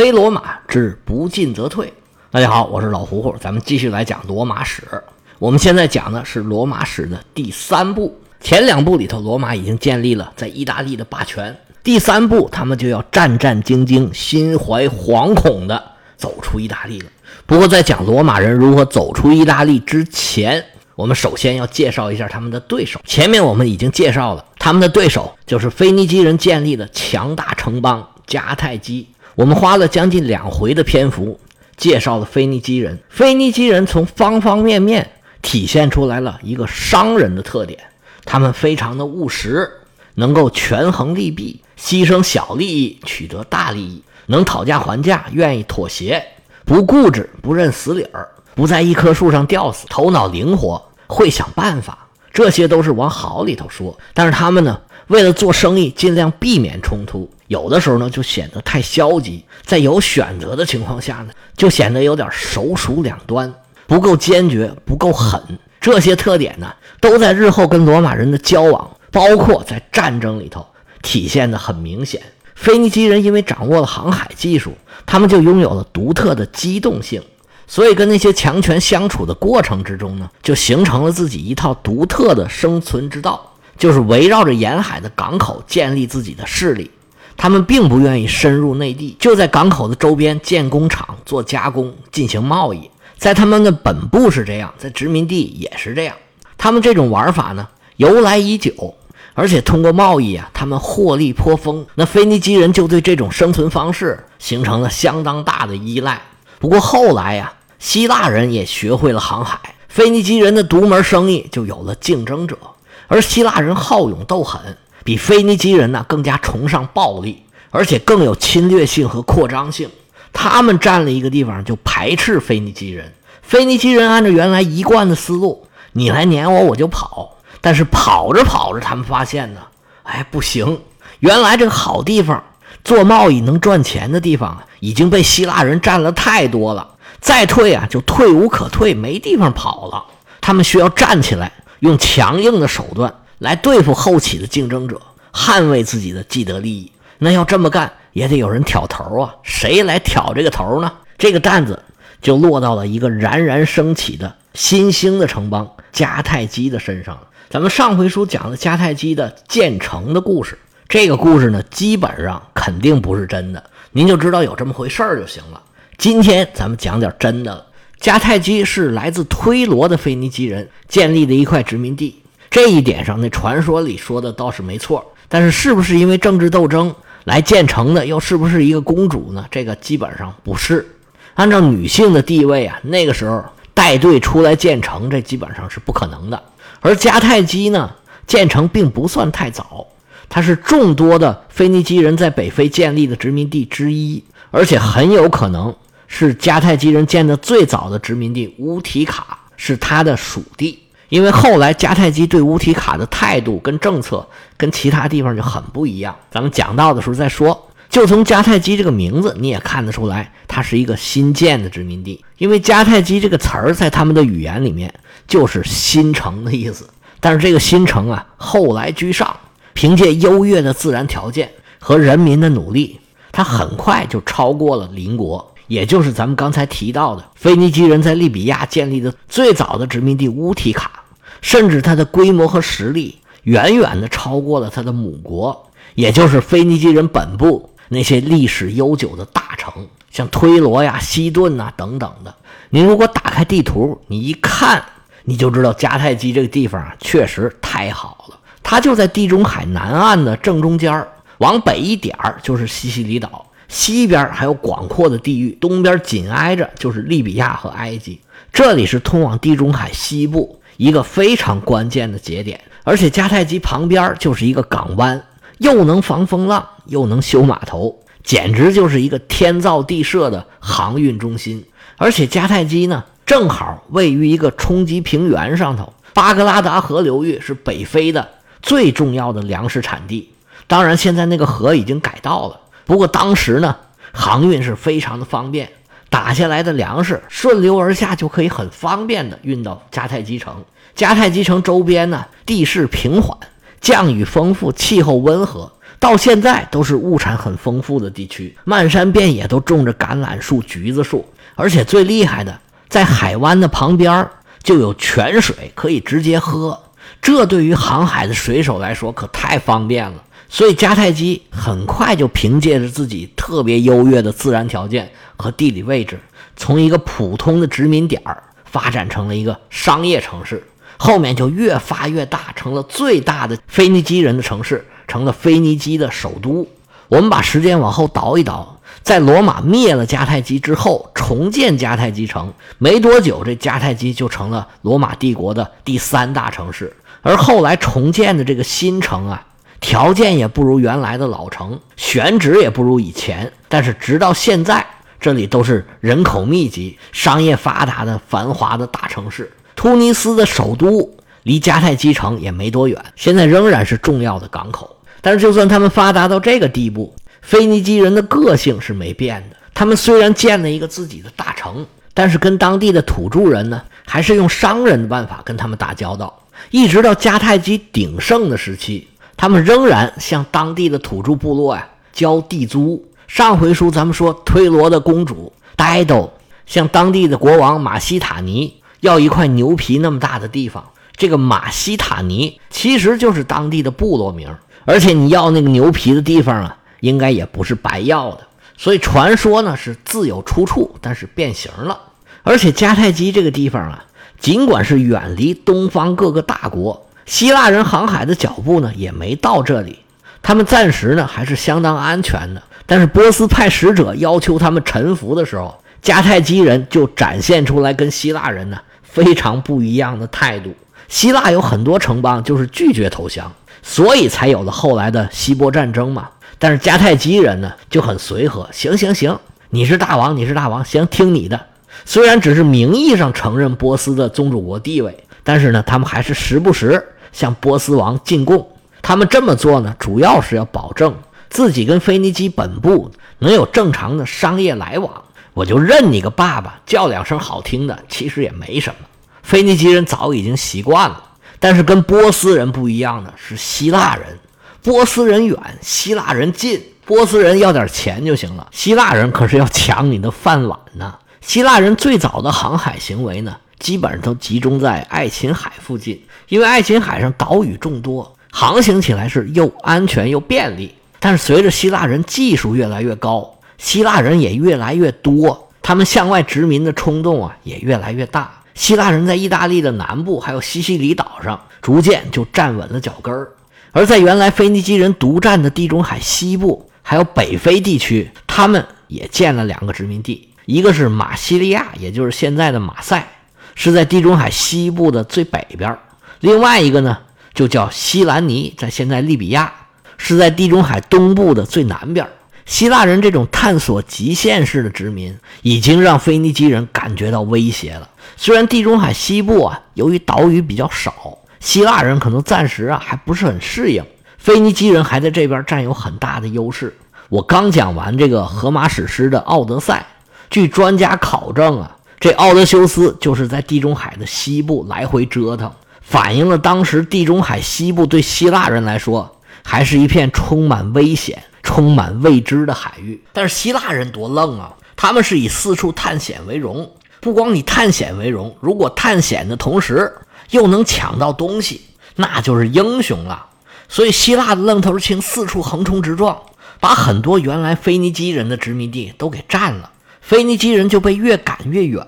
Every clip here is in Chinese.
非罗马之不进则退。大家好，我是老胡胡，咱们继续来讲罗马史。我们现在讲的是罗马史的第三部。前两部里头，罗马已经建立了在意大利的霸权。第三步，他们就要战战兢兢、心怀惶恐地走出意大利了。不过，在讲罗马人如何走出意大利之前，我们首先要介绍一下他们的对手。前面我们已经介绍了，他们的对手就是腓尼基人建立的强大城邦迦太基。我们花了将近两回的篇幅介绍了腓尼基人。腓尼基人从方方面面体现出来了一个商人的特点。他们非常的务实，能够权衡利弊，牺牲小利益取得大利益，能讨价还价，愿意妥协，不固执，不认死理儿，不在一棵树上吊死，头脑灵活，会想办法，这些都是往好里头说。但是他们呢，为了做生意，尽量避免冲突，有的时候呢就显得太消极，在有选择的情况下呢，就显得有点手鼠两端，不够坚决，不够狠。这些特点呢，都在日后跟罗马人的交往，包括在战争里头体现的很明显。腓尼基人因为掌握了航海技术，他们就拥有了独特的机动性，所以跟那些强权相处的过程之中呢，就形成了自己一套独特的生存之道，就是围绕着沿海的港口建立自己的势力。他们并不愿意深入内地，就在港口的周边建工厂、做加工、进行贸易。在他们的本部是这样，在殖民地也是这样。他们这种玩法呢，由来已久，而且通过贸易啊，他们获利颇丰。那腓尼基人就对这种生存方式形成了相当大的依赖。不过后来呀，希腊人也学会了航海，腓尼基人的独门生意就有了竞争者。而希腊人好勇斗狠，比腓尼基人呢更加崇尚暴力，而且更有侵略性和扩张性。他们占了一个地方，就排斥腓尼基人。腓尼基人按照原来一贯的思路，你来撵我，我就跑。但是跑着跑着，他们发现呢，哎，不行，原来这个好地方，做贸易能赚钱的地方，已经被希腊人占了太多了。再退啊，就退无可退，没地方跑了。他们需要站起来，用强硬的手段来对付后起的竞争者，捍卫自己的既得利益。那要这么干。也得有人挑头啊！谁来挑这个头呢？这个担子就落到了一个冉冉升起的新兴的城邦迦太基的身上了。咱们上回书讲了迦太基的建成的故事，这个故事呢，基本上肯定不是真的，您就知道有这么回事儿就行了。今天咱们讲点真的了。迦太基是来自推罗的腓尼基人建立的一块殖民地，这一点上那传说里说的倒是没错。但是是不是因为政治斗争？来建成的又是不是一个公主呢？这个基本上不是。按照女性的地位啊，那个时候带队出来建成，这基本上是不可能的。而迦太基呢，建成并不算太早，它是众多的腓尼基人在北非建立的殖民地之一，而且很有可能是迦太基人建的最早的殖民地。乌提卡是它的属地。因为后来迦太基对乌提卡的态度跟政策跟其他地方就很不一样，咱们讲到的时候再说。就从迦太基这个名字你也看得出来，它是一个新建的殖民地。因为迦太基这个词儿在他们的语言里面就是新城的意思。但是这个新城啊，后来居上，凭借优越的自然条件和人民的努力，它很快就超过了邻国。也就是咱们刚才提到的腓尼基人在利比亚建立的最早的殖民地乌提卡，甚至它的规模和实力远远的超过了它的母国，也就是腓尼基人本部那些历史悠久的大城，像推罗呀、西顿呐等等的。您如果打开地图，你一看，你就知道迦太基这个地方啊，确实太好了。它就在地中海南岸的正中间往北一点就是西西里岛。西边还有广阔的地域，东边紧挨着就是利比亚和埃及，这里是通往地中海西部一个非常关键的节点。而且迦太基旁边就是一个港湾，又能防风浪，又能修码头，简直就是一个天造地设的航运中心。而且迦太基呢，正好位于一个冲积平原上头，巴格拉达河流域是北非的最重要的粮食产地。当然，现在那个河已经改道了。不过当时呢，航运是非常的方便，打下来的粮食顺流而下，就可以很方便的运到迦太基城。迦太基城周边呢，地势平缓，降雨丰富，气候温和，到现在都是物产很丰富的地区，漫山遍野都种着橄榄树、橘子树，而且最厉害的，在海湾的旁边就有泉水可以直接喝，这对于航海的水手来说可太方便了。所以迦太基很快就凭借着自己特别优越的自然条件和地理位置，从一个普通的殖民点儿发展成了一个商业城市，后面就越发越大，成了最大的腓尼基人的城市。成了腓尼基的首都。我们把时间往后倒一倒，在罗马灭了迦太基之后，重建迦太基城，没多久，这迦太基就成了罗马帝国的第三大城市。而后来重建的这个新城啊，条件也不如原来的老城，选址也不如以前，但是直到现在，这里都是人口密集、商业发达的繁华的大城市。突尼斯的首都离迦太基城也没多远，现在仍然是重要的港口。但是，就算他们发达到这个地步，腓尼基人的个性是没变的。他们虽然建了一个自己的大城，但是跟当地的土著人呢，还是用商人的办法跟他们打交道。一直到迦太基鼎盛的时期，他们仍然向当地的土著部落呀交地租。上回书咱们说，推罗的公主呆斗向当地的国王马西塔尼要一块牛皮那么大的地方。这个马西塔尼其实就是当地的部落名。而且你要那个牛皮的地方啊，应该也不是白要的，所以传说呢是自有出处，但是变形了。而且迦太基这个地方啊，尽管是远离东方各个大国，希腊人航海的脚步呢也没到这里，他们暂时呢还是相当安全的。但是波斯派使者要求他们臣服的时候，迦太基人就展现出来跟希腊人呢非常不一样的态度。希腊有很多城邦就是拒绝投降。所以才有了后来的希波战争嘛。但是迦太基人呢就很随和，行行行，你是大王，你是大王，行，听你的。虽然只是名义上承认波斯的宗主国地位，但是呢，他们还是时不时向波斯王进贡。他们这么做呢，主要是要保证自己跟腓尼基本部能有正常的商业来往。我就认你个爸爸，叫两声好听的，其实也没什么。腓尼基人早已经习惯了。但是跟波斯人不一样的是，希腊人，波斯人远，希腊人近。波斯人要点钱就行了，希腊人可是要抢你的饭碗呢。希腊人最早的航海行为呢，基本上都集中在爱琴海附近，因为爱琴海上岛屿众多，航行起来是又安全又便利。但是随着希腊人技术越来越高，希腊人也越来越多，他们向外殖民的冲动啊也越来越大。希腊人在意大利的南部，还有西西里岛上，逐渐就站稳了脚跟儿；而在原来腓尼基人独占的地中海西部，还有北非地区，他们也建了两个殖民地，一个是马西利亚，也就是现在的马赛，是在地中海西部的最北边；另外一个呢，就叫西兰尼，在现在利比亚，是在地中海东部的最南边。希腊人这种探索极限式的殖民，已经让腓尼基人感觉到威胁了。虽然地中海西部啊，由于岛屿比较少，希腊人可能暂时啊还不是很适应。腓尼基人还在这边占有很大的优势。我刚讲完这个荷马史诗的《奥德赛》，据专家考证啊，这奥德修斯就是在地中海的西部来回折腾，反映了当时地中海西部对希腊人来说还是一片充满危险、充满未知的海域。但是希腊人多愣啊，他们是以四处探险为荣。不光以探险为荣，如果探险的同时又能抢到东西，那就是英雄了。所以希腊的愣头青四处横冲直撞，把很多原来腓尼基人的殖民地都给占了。腓尼基人就被越赶越远。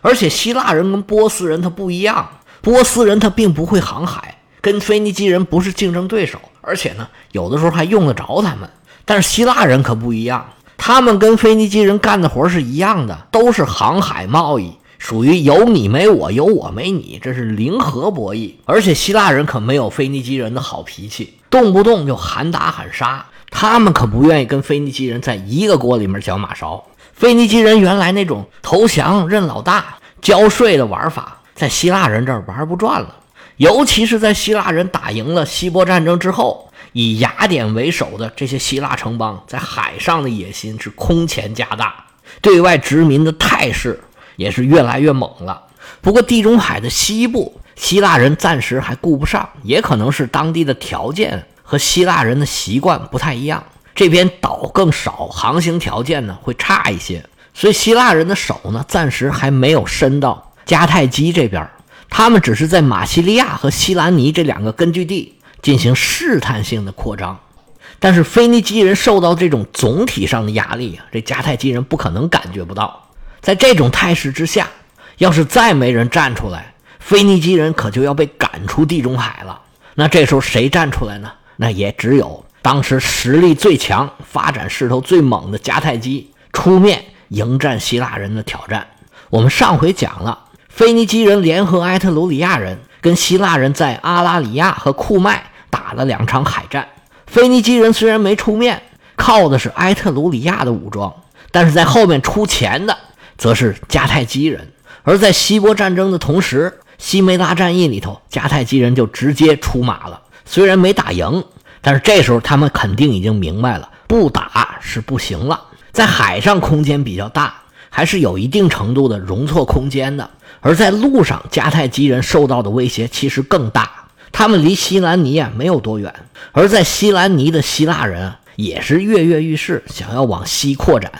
而且希腊人跟波斯人他不一样，波斯人他并不会航海，跟腓尼基人不是竞争对手，而且呢，有的时候还用得着他们。但是希腊人可不一样。他们跟腓尼基人干的活是一样的，都是航海贸易，属于有你没我，有我没你，这是零和博弈。而且希腊人可没有腓尼基人的好脾气，动不动就喊打喊杀。他们可不愿意跟腓尼基人在一个锅里面搅马勺。腓尼基人原来那种投降认老大、交税的玩法，在希腊人这儿玩不转了。尤其是在希腊人打赢了希波战争之后。以雅典为首的这些希腊城邦在海上的野心是空前加大，对外殖民的态势也是越来越猛了。不过地中海的西部，希腊人暂时还顾不上，也可能是当地的条件和希腊人的习惯不太一样，这边岛更少，航行条件呢会差一些，所以希腊人的手呢暂时还没有伸到迦太基这边，他们只是在马西利亚和西兰尼这两个根据地进行试探性的扩张。但是腓尼基人受到这种总体上的压力啊，这迦太基人不可能感觉不到。在这种态势之下，要是再没人站出来，腓尼基人可就要被赶出地中海了。那这时候谁站出来呢？那也只有当时实力最强、发展势头最猛的迦太基出面迎战希腊人的挑战。我们上回讲了，腓尼基人联合埃特鲁里亚人跟希腊人在阿拉里亚和库麦打了两场海战。腓尼基人虽然没出面，靠的是埃特鲁里亚的武装，但是在后面出钱的则是迦太基人。而在希波战争的同时，西梅拉战役里头，迦太基人就直接出马了。虽然没打赢，但是这时候他们肯定已经明白了，不打是不行了。在海上空间比较大，还是有一定程度的容错空间的；而在路上，迦太基人受到的威胁其实更大。他们离西兰尼啊没有多远，而在西兰尼的希腊人也是跃跃欲试，想要往西扩展。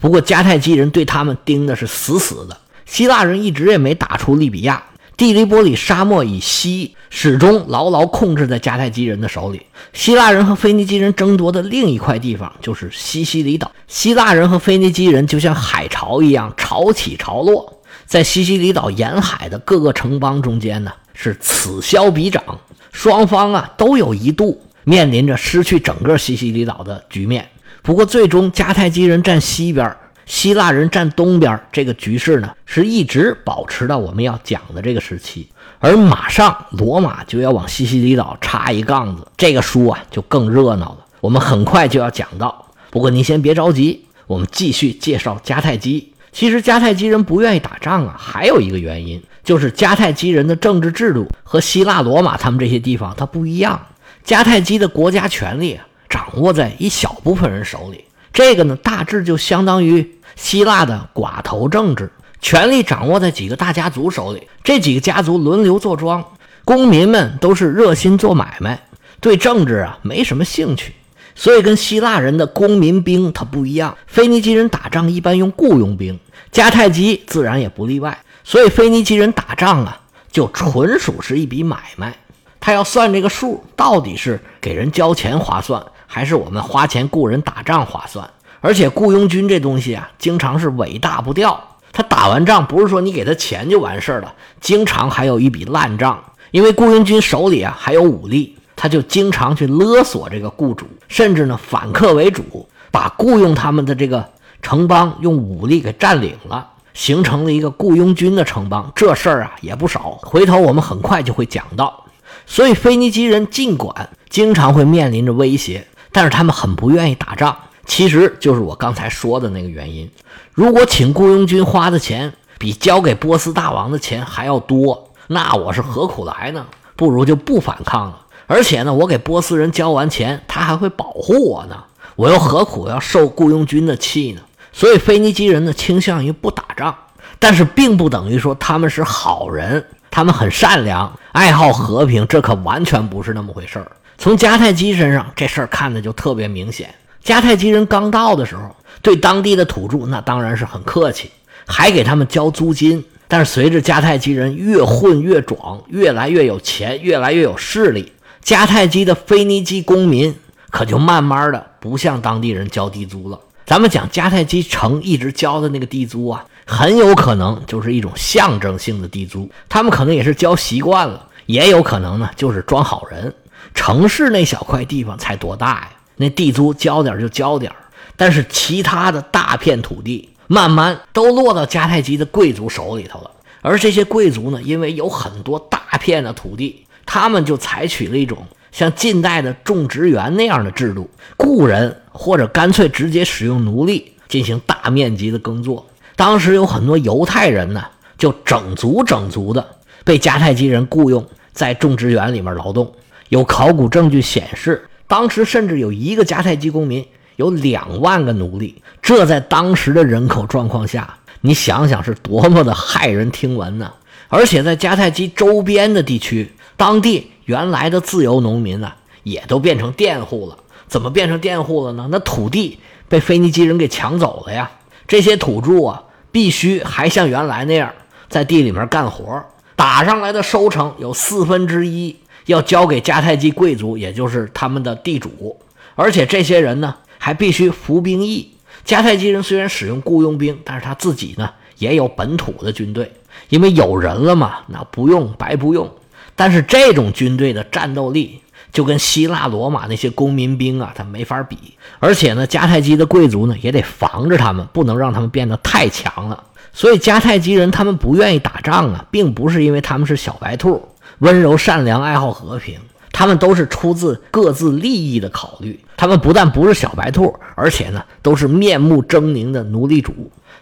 不过迦太基人对他们盯的是死死的，希腊人一直也没打出利比亚。蒂利波里沙漠以西始终牢牢控制在迦太基人的手里。希腊人和腓尼基人争夺的另一块地方就是西西里岛。希腊人和腓尼基人就像海潮一样潮起潮落，在西西里岛沿海的各个城邦中间呢是此消彼长，双方啊都有一度面临着失去整个西西里岛的局面。不过最终迦太基人占西边。希腊人占东边，这个局势呢是一直保持到我们要讲的这个时期，而马上罗马就要往西西里岛插一杠子，这个书啊就更热闹了。我们很快就要讲到，不过您先别着急，我们继续介绍迦太基。其实迦太基人不愿意打仗啊，还有一个原因就是迦太基人的政治制度和希腊、罗马他们这些地方它不一样。迦太基的国家权力掌握在一小部分人手里，这个呢大致就相当于。希腊的寡头政治，权力掌握在几个大家族手里，这几个家族轮流坐庄，公民们都是热心做买卖，对政治啊没什么兴趣，所以跟希腊人的公民兵他不一样。腓尼基人打仗一般用雇佣兵，迦太基自然也不例外，所以腓尼基人打仗啊就纯属是一笔买卖，他要算这个数，到底是给人交钱划算，还是我们花钱雇人打仗划算？而且雇佣军这东西啊，经常是尾大不掉。他打完仗不是说你给他钱就完事儿了，经常还有一笔烂账。因为雇佣军手里啊还有武力，他就经常去勒索这个雇主，甚至呢反客为主，把雇佣他们的这个城邦用武力给占领了，形成了一个雇佣军的城邦。这事儿啊也不少，回头我们很快就会讲到。所以腓尼基人尽管经常会面临着威胁，但是他们很不愿意打仗。其实就是我刚才说的那个原因。如果请雇佣军花的钱比交给波斯大王的钱还要多，那我是何苦来呢？不如就不反抗了。而且呢，我给波斯人交完钱，他还会保护我呢。我又何苦要受雇佣军的气呢？所以腓尼基人呢倾向于不打仗，但是并不等于说他们是好人，他们很善良，爱好和平。这可完全不是那么回事儿。从迦太基身上这事儿看的就特别明显。迦太基人刚到的时候，对当地的土著那当然是很客气，还给他们交租金。但是随着迦太基人越混越壮，越来越有钱，越来越有势力，迦太基的腓尼基公民可就慢慢的不向当地人交地租了。咱们讲迦太基城一直交的那个地租啊，很有可能就是一种象征性的地租，他们可能也是交习惯了，也有可能呢就是装好人。城市那小块地方才多大呀？那地租交点就交点但是其他的大片土地慢慢都落到迦太基的贵族手里头了。而这些贵族呢，因为有很多大片的土地，他们就采取了一种像近代的种植园那样的制度，雇人或者干脆直接使用奴隶进行大面积的耕作。当时有很多犹太人呢，就整族整族的被迦太基人雇佣在种植园里面劳动。有考古证据显示。当时甚至有一个迦太基公民有两万个奴隶，这在当时的人口状况下，你想想是多么的骇人听闻呢？而且在迦太基周边的地区，当地原来的自由农民呢，也都变成佃户了。怎么变成佃户了呢？那土地被腓尼基人给抢走了呀！这些土著啊，必须还像原来那样在地里面干活，打上来的收成有四分之一要交给迦太基贵族，也就是他们的地主。而且这些人呢，还必须服兵役。迦太基人虽然使用雇佣兵，但是他自己呢也有本土的军队，因为有人了嘛，那不用白不用。但是这种军队的战斗力就跟希腊罗马那些公民兵啊，他没法比。而且呢，迦太基的贵族呢也得防着他们，不能让他们变得太强了。所以迦太基人他们不愿意打仗啊，并不是因为他们是小白兔，温柔善良，爱好和平。他们都是出自各自利益的考虑。他们不但不是小白兔，而且呢，都是面目狰狞的奴隶主。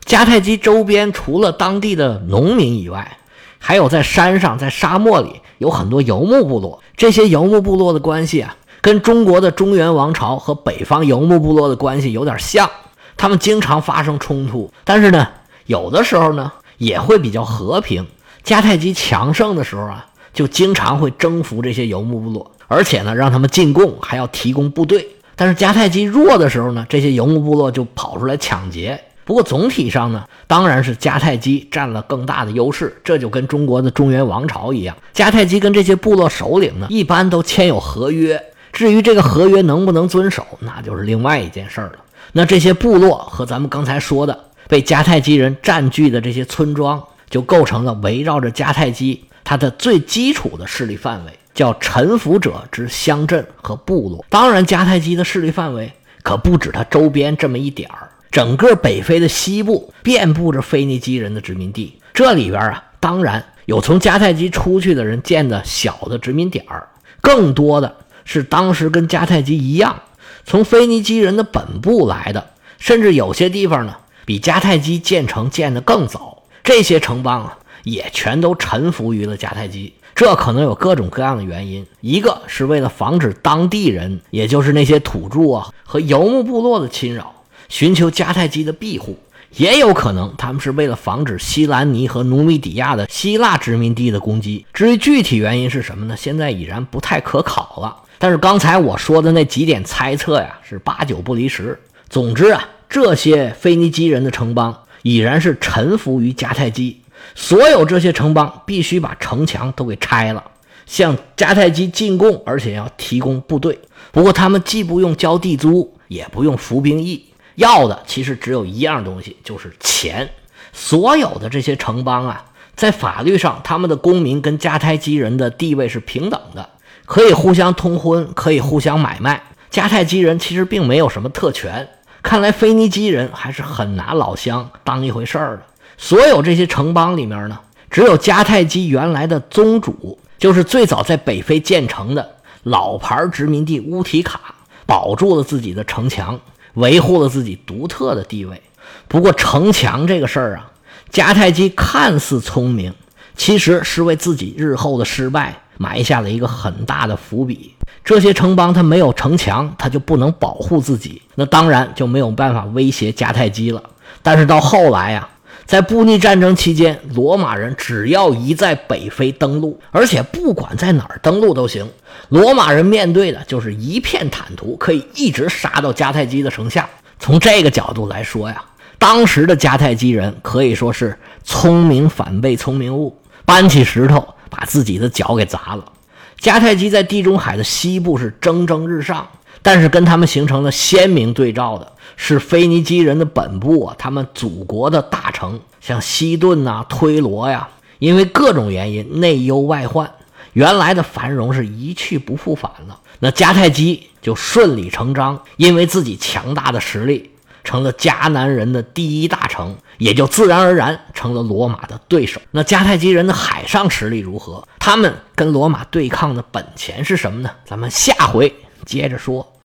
迦太基周边除了当地的农民以外，还有在山上、在沙漠里有很多游牧部落。这些游牧部落的关系啊，跟中国的中原王朝和北方游牧部落的关系有点像。他们经常发生冲突，但是呢，有的时候呢，也会比较和平。迦太基强盛的时候啊。就经常会征服这些游牧部落，而且呢，让他们进贡，还要提供部队。但是迦太基弱的时候呢，这些游牧部落就跑出来抢劫。不过总体上呢，当然是迦太基占了更大的优势。这就跟中国的中原王朝一样，迦太基跟这些部落首领呢，一般都签有合约。至于这个合约能不能遵守，那就是另外一件事儿了。那这些部落和咱们刚才说的被迦太基人占据的这些村庄，就构成了围绕着迦太基。它的最基础的势力范围叫臣服者之乡镇和部落。当然，迦太基的势力范围可不止它周边这么一点儿，整个北非的西部遍布着腓尼基人的殖民地。这里边啊，当然有从迦太基出去的人建的小的殖民点儿，更多的是当时跟迦太基一样从腓尼基人的本部来的，甚至有些地方呢比迦太基建成建得更早。这些城邦啊。也全都臣服于了迦太基，这可能有各种各样的原因。一个是为了防止当地人，也就是那些土著啊和游牧部落的侵扰，寻求迦太基的庇护；也有可能他们是为了防止西兰尼和努米底亚的希腊殖民地的攻击。至于具体原因是什么呢？现在已然不太可考了。但是刚才我说的那几点猜测呀，是八九不离十。总之啊，这些腓尼基人的城邦已然是臣服于迦太基。所有这些城邦必须把城墙都给拆了，向迦太基进贡，而且要提供部队。不过他们既不用交地租，也不用服兵役，要的其实只有一样东西，就是钱。所有的这些城邦啊，在法律上，他们的公民跟迦太基人的地位是平等的，可以互相通婚，可以互相买卖。迦太基人其实并没有什么特权。看来腓尼基人还是很拿老乡当一回事儿的。所有这些城邦里面呢，只有迦太基原来的宗主，就是最早在北非建成的老牌殖民地乌提卡，保住了自己的城墙，维护了自己独特的地位。不过城墙这个事儿啊，迦太基看似聪明，其实是为自己日后的失败埋下了一个很大的伏笔。这些城邦它没有城墙，它就不能保护自己，那当然就没有办法威胁迦太基了。但是到后来呀。在布匿战争期间，罗马人只要一在北非登陆，而且不管在哪儿登陆都行，罗马人面对的就是一片坦途，可以一直杀到迦太基的城下。从这个角度来说呀，当时的迦太基人可以说是聪明反被聪明误，搬起石头把自己的脚给砸了。迦太基在地中海的西部是蒸蒸日上。但是跟他们形成了鲜明对照的是腓尼基人的本部啊，他们祖国的大城，像西顿呐、推罗呀，因为各种原因内忧外患，原来的繁荣是一去不复返了。那迦太基就顺理成章，因为自己强大的实力，成了迦南人的第一大城，也就自然而然成了罗马的对手。那迦太基人的海上实力如何？他们跟罗马对抗的本钱是什么呢？咱们下回接着说。